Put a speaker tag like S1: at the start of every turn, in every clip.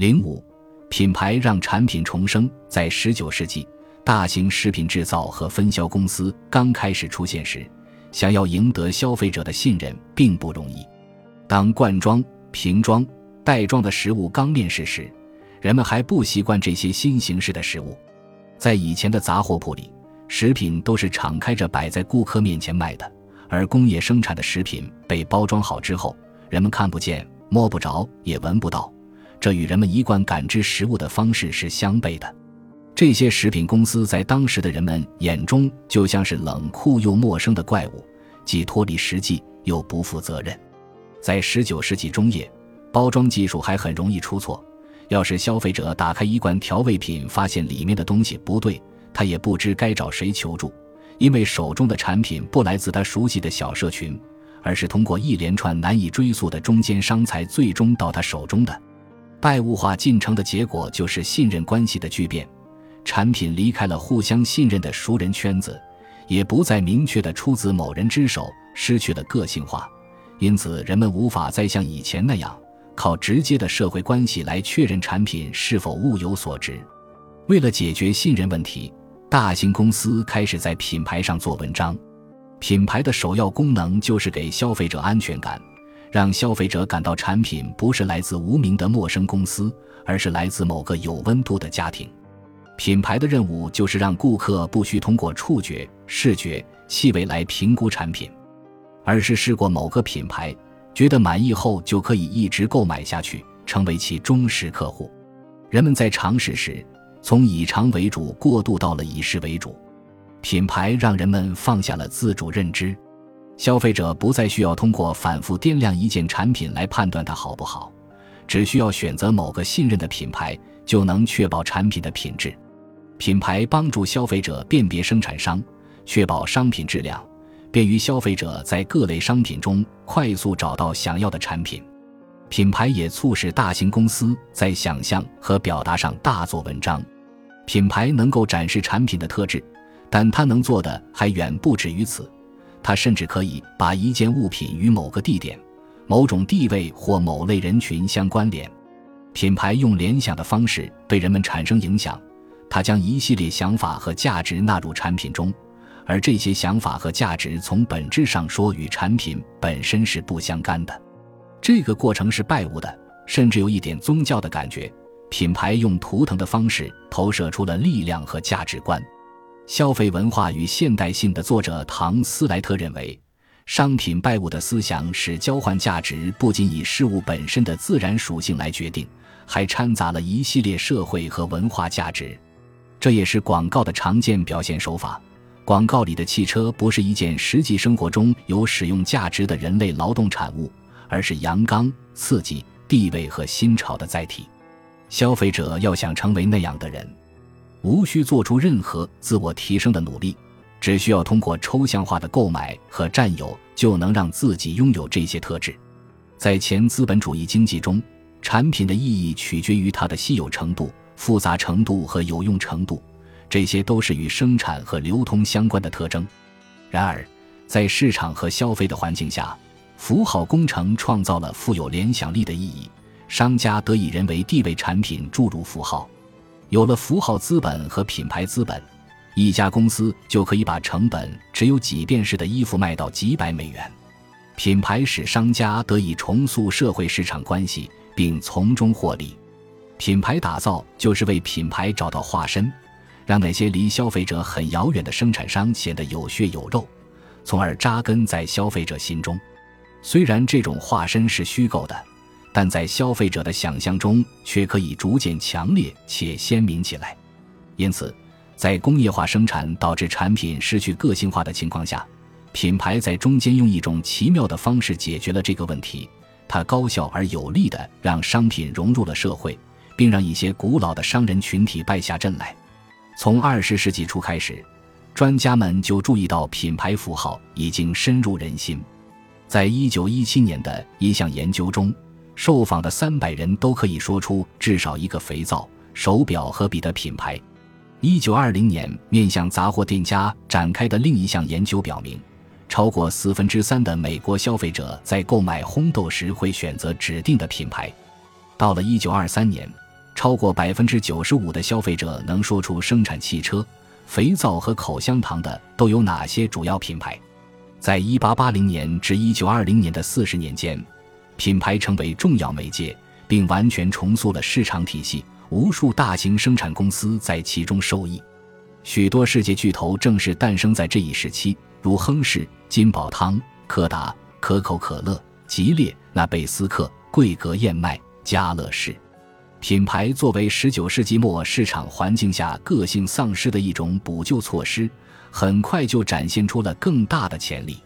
S1: 零五，品牌让产品重生。在十九世纪，大型食品制造和分销公司刚开始出现时，想要赢得消费者的信任并不容易。当罐装、瓶装、袋装的食物刚面世时，人们还不习惯这些新形式的食物。在以前的杂货铺里，食品都是敞开着摆在顾客面前卖的，而工业生产的食品被包装好之后，人们看不见、摸不着、也闻不到，这与人们一贯感知食物的方式是相悖的。这些食品公司在当时的人们眼中就像是冷酷又陌生的怪物，既脱离实际又不负责任。在十九世纪中叶，包装技术还很容易出错。要是消费者打开一罐调味品，发现里面的东西不对，他也不知该找谁求助，因为手中的产品不来自他熟悉的小社群，而是通过一连串难以追溯的中间商才最终到他手中的。拜物化进程的结果就是信任关系的巨变。产品离开了互相信任的熟人圈子，也不再明确的出自某人之手，失去了个性化，因此人们无法再像以前那样靠直接的社会关系来确认产品是否物有所值。为了解决信任问题，大型公司开始在品牌上做文章。品牌的首要功能就是给消费者安全感，让消费者感到产品不是来自无名的陌生公司，而是来自某个有温度的家庭。品牌的任务就是让顾客不需通过触觉、视觉、气味来评估产品，而是试过某个品牌，觉得满意后就可以一直购买下去，成为其忠实客户。人们在尝试时，从以尝为主过渡到了以试为主。品牌让人们放下了自主认知，消费者不再需要通过反复掂量一件产品来判断它好不好，只需要选择某个信任的品牌，就能确保产品的品质。品牌帮助消费者辨别生产商，确保商品质量，便于消费者在各类商品中快速找到想要的产品。品牌也促使大型公司在想象和表达上大做文章。品牌能够展示产品的特质，但它能做的还远不止于此。它甚至可以把一件物品与某个地点、某种地位或某类人群相关联。品牌用联想的方式对人们产生影响。他将一系列想法和价值纳入产品中，而这些想法和价值从本质上说与产品本身是不相干的。这个过程是拜物的，甚至有一点宗教的感觉。品牌用图腾的方式投射出了力量和价值观。消费文化与现代性的作者唐斯莱特认为，商品拜物的思想使交换价值不仅以事物本身的自然属性来决定，还掺杂了一系列社会和文化价值。这也是广告的常见表现手法。广告里的汽车不是一件实际生活中有使用价值的人类劳动产物，而是阳刚、刺激、地位和新潮的载体。消费者要想成为那样的人，无需做出任何自我提升的努力，只需要通过抽象化的购买和占有，就能让自己拥有这些特质。在前资本主义经济中，产品的意义取决于它的稀有程度。复杂程度和有用程度，这些都是与生产和流通相关的特征。然而，在市场和消费的环境下，符号工程创造了富有联想力的意义。商家得以人为地位产品注入符号，有了符号资本和品牌资本，一家公司就可以把成本只有几便士的衣服卖到几百美元。品牌使商家得以重塑社会市场关系，并从中获利。品牌打造就是为品牌找到化身，让那些离消费者很遥远的生产商显得有血有肉，从而扎根在消费者心中。虽然这种化身是虚构的，但在消费者的想象中却可以逐渐强烈且鲜明起来。因此，在工业化生产导致产品失去个性化的情况下，品牌在中间用一种奇妙的方式解决了这个问题。它高效而有力地让商品融入了社会。并让一些古老的商人群体败下阵来。从二十世纪初开始，专家们就注意到品牌符号已经深入人心。在一九一七年的一项研究中，受访的三百人都可以说出至少一个肥皂、手表和笔的品牌。一九二零年面向杂货店家展开的另一项研究表明，超过四分之三的美国消费者在购买烘豆时会选择指定的品牌。到了一九二三年。超过百分之九十五的消费者能说出生产汽车、肥皂和口香糖的都有哪些主要品牌。在一八八零年至一九二零年的四十年间，品牌成为重要媒介，并完全重塑了市场体系。无数大型生产公司在其中受益，许多世界巨头正是诞生在这一时期，如亨氏、金宝汤、柯达、可口可乐、吉列、纳贝斯克、桂格燕麦、家乐氏。品牌作为十九世纪末市场环境下个性丧失的一种补救措施，很快就展现出了更大的潜力。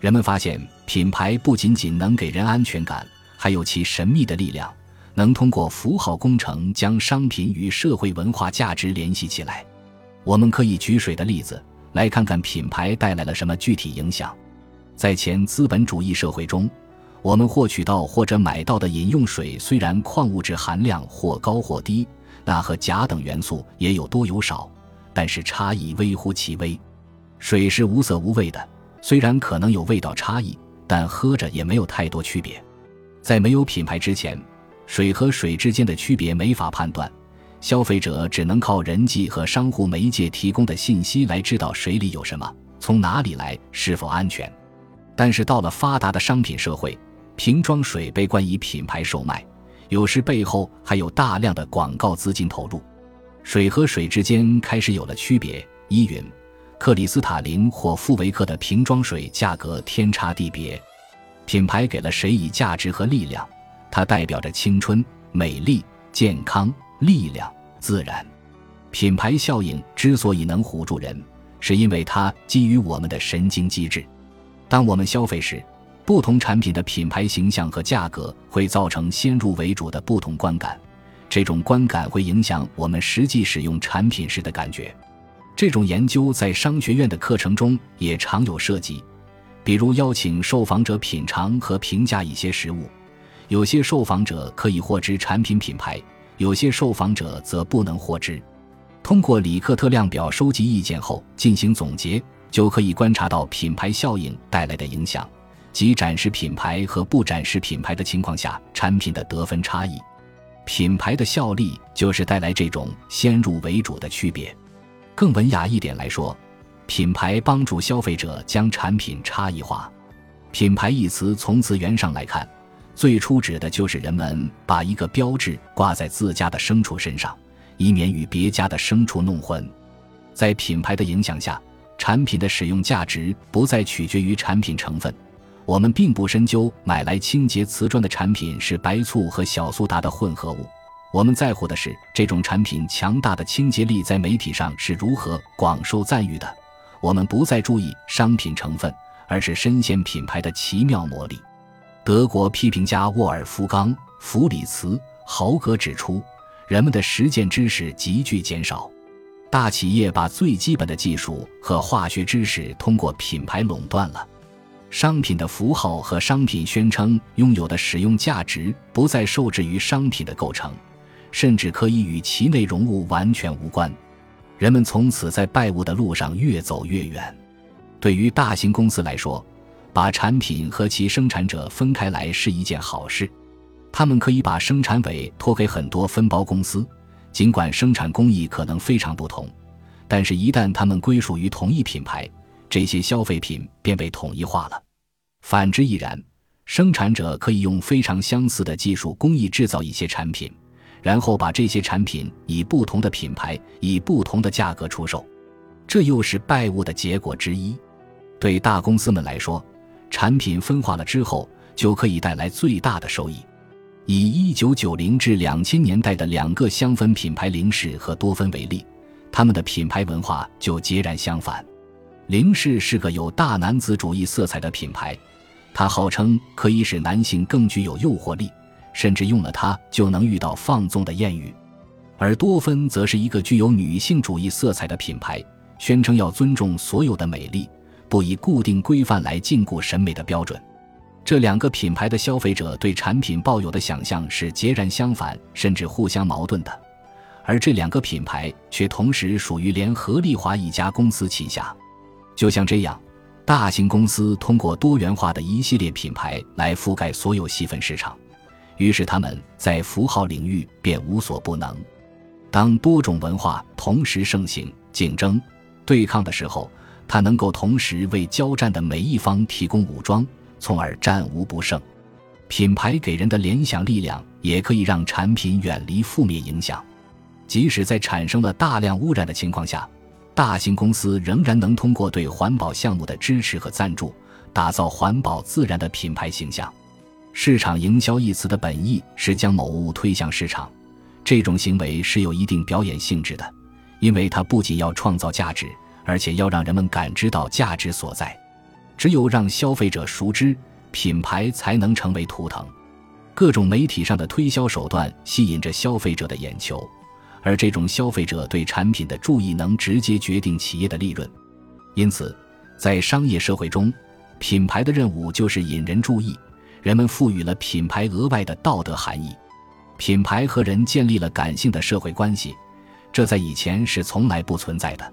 S1: 人们发现，品牌不仅仅能给人安全感，还有其神秘的力量。能通过符号工程将商品与社会文化价值联系起来。我们可以举水的例子来看看品牌带来了什么具体影响。在前资本主义社会中，我们获取到或者买到的饮用水虽然矿物质含量或高或低，钠和钾等元素也有多有少，但是差异微乎其微。水是无色无味的，虽然可能有味道差异，但喝着也没有太多区别。在没有品牌之前。水和水之间的区别没法判断，消费者只能靠人际和商户媒介提供的信息来知道水里有什么、从哪里来、是否安全。但是到了发达的商品社会，瓶装水被冠以品牌售卖，有时背后还有大量的广告资金投入，水和水之间开始有了区别。依云、克里斯塔林或富维克的瓶装水价格天差地别，品牌给了谁以价值和力量？它代表着青春、美丽、健康、力量、自然。品牌效应之所以能唬住人，是因为它基于我们的神经机制。当我们消费时，不同产品的品牌形象和价格会造成先入为主的不同观感，这种观感会影响我们实际使用产品时的感觉。这种研究在商学院的课程中也常有涉及，比如邀请受访者品尝和评价一些食物。有些受访者可以获知产品品牌，有些受访者则不能获知。通过里克特量表收集意见后进行总结，就可以观察到品牌效应带来的影响，即展示品牌和不展示品牌的情况下产品的得分差异。品牌的效力就是带来这种先入为主的区别。更文雅一点来说，品牌帮助消费者将产品差异化。品牌一词从字源上来看。最初指的就是人们把一个标志挂在自家的牲畜身上，以免与别家的牲畜弄混。在品牌的影响下，产品的使用价值不再取决于产品成分。我们并不深究买来清洁瓷砖的产品是白醋和小苏打的混合物，我们在乎的是这种产品强大的清洁力在媒体上是如何广受赞誉的。我们不再注意商品成分，而是深陷品牌的奇妙魔力。德国批评家沃尔夫冈·弗里茨·豪格指出，人们的实践知识急剧减少，大企业把最基本的技术和化学知识通过品牌垄断了。商品的符号和商品宣称拥有的使用价值不再受制于商品的构成，甚至可以与其内容物完全无关。人们从此在拜物的路上越走越远。对于大型公司来说，把产品和其生产者分开来是一件好事，他们可以把生产委托给很多分包公司，尽管生产工艺可能非常不同，但是，一旦他们归属于同一品牌，这些消费品便被统一化了。反之亦然，生产者可以用非常相似的技术工艺制造一些产品，然后把这些产品以不同的品牌、以不同的价格出售，这又是拜物的结果之一。对大公司们来说，产品分化了之后，就可以带来最大的收益。以一九九零至两千年代的两个香氛品牌零氏和多芬为例，他们的品牌文化就截然相反。零氏是个有大男子主义色彩的品牌，它号称可以使男性更具有诱惑力，甚至用了它就能遇到放纵的艳遇；而多芬则是一个具有女性主义色彩的品牌，宣称要尊重所有的美丽。不以固定规范来禁锢审美的标准，这两个品牌的消费者对产品抱有的想象是截然相反，甚至互相矛盾的。而这两个品牌却同时属于联合利华一家公司旗下。就像这样，大型公司通过多元化的一系列品牌来覆盖所有细分市场，于是他们在符号领域便无所不能。当多种文化同时盛行、竞争、对抗的时候，它能够同时为交战的每一方提供武装，从而战无不胜。品牌给人的联想力量，也可以让产品远离负面影响。即使在产生了大量污染的情况下，大型公司仍然能通过对环保项目的支持和赞助，打造环保自然的品牌形象。市场营销一词的本意是将某物推向市场，这种行为是有一定表演性质的，因为它不仅要创造价值，而且要让人们感知到价值所在。只有让消费者熟知。品牌才能成为图腾，各种媒体上的推销手段吸引着消费者的眼球，而这种消费者对产品的注意能直接决定企业的利润。因此，在商业社会中，品牌的任务就是引人注意。人们赋予了品牌额外的道德含义，品牌和人建立了感性的社会关系，这在以前是从来不存在的。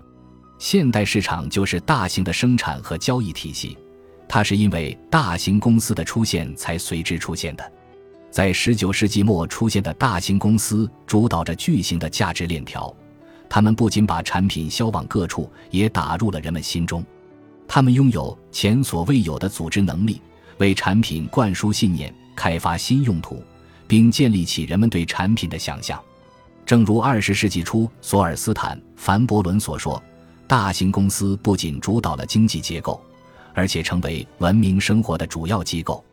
S1: 现代市场就是大型的生产和交易体系。它是因为大型公司的出现才随之出现的，在十九世纪末出现的大型公司主导着巨型的价值链条，他们不仅把产品销往各处，也打入了人们心中。他们拥有前所未有的组织能力，为产品灌输信念，开发新用途，并建立起人们对产品的想象。正如二十世纪初索尔斯坦·凡伯伦所说：“大型公司不仅主导了经济结构。”而且成为文明生活的主要机构。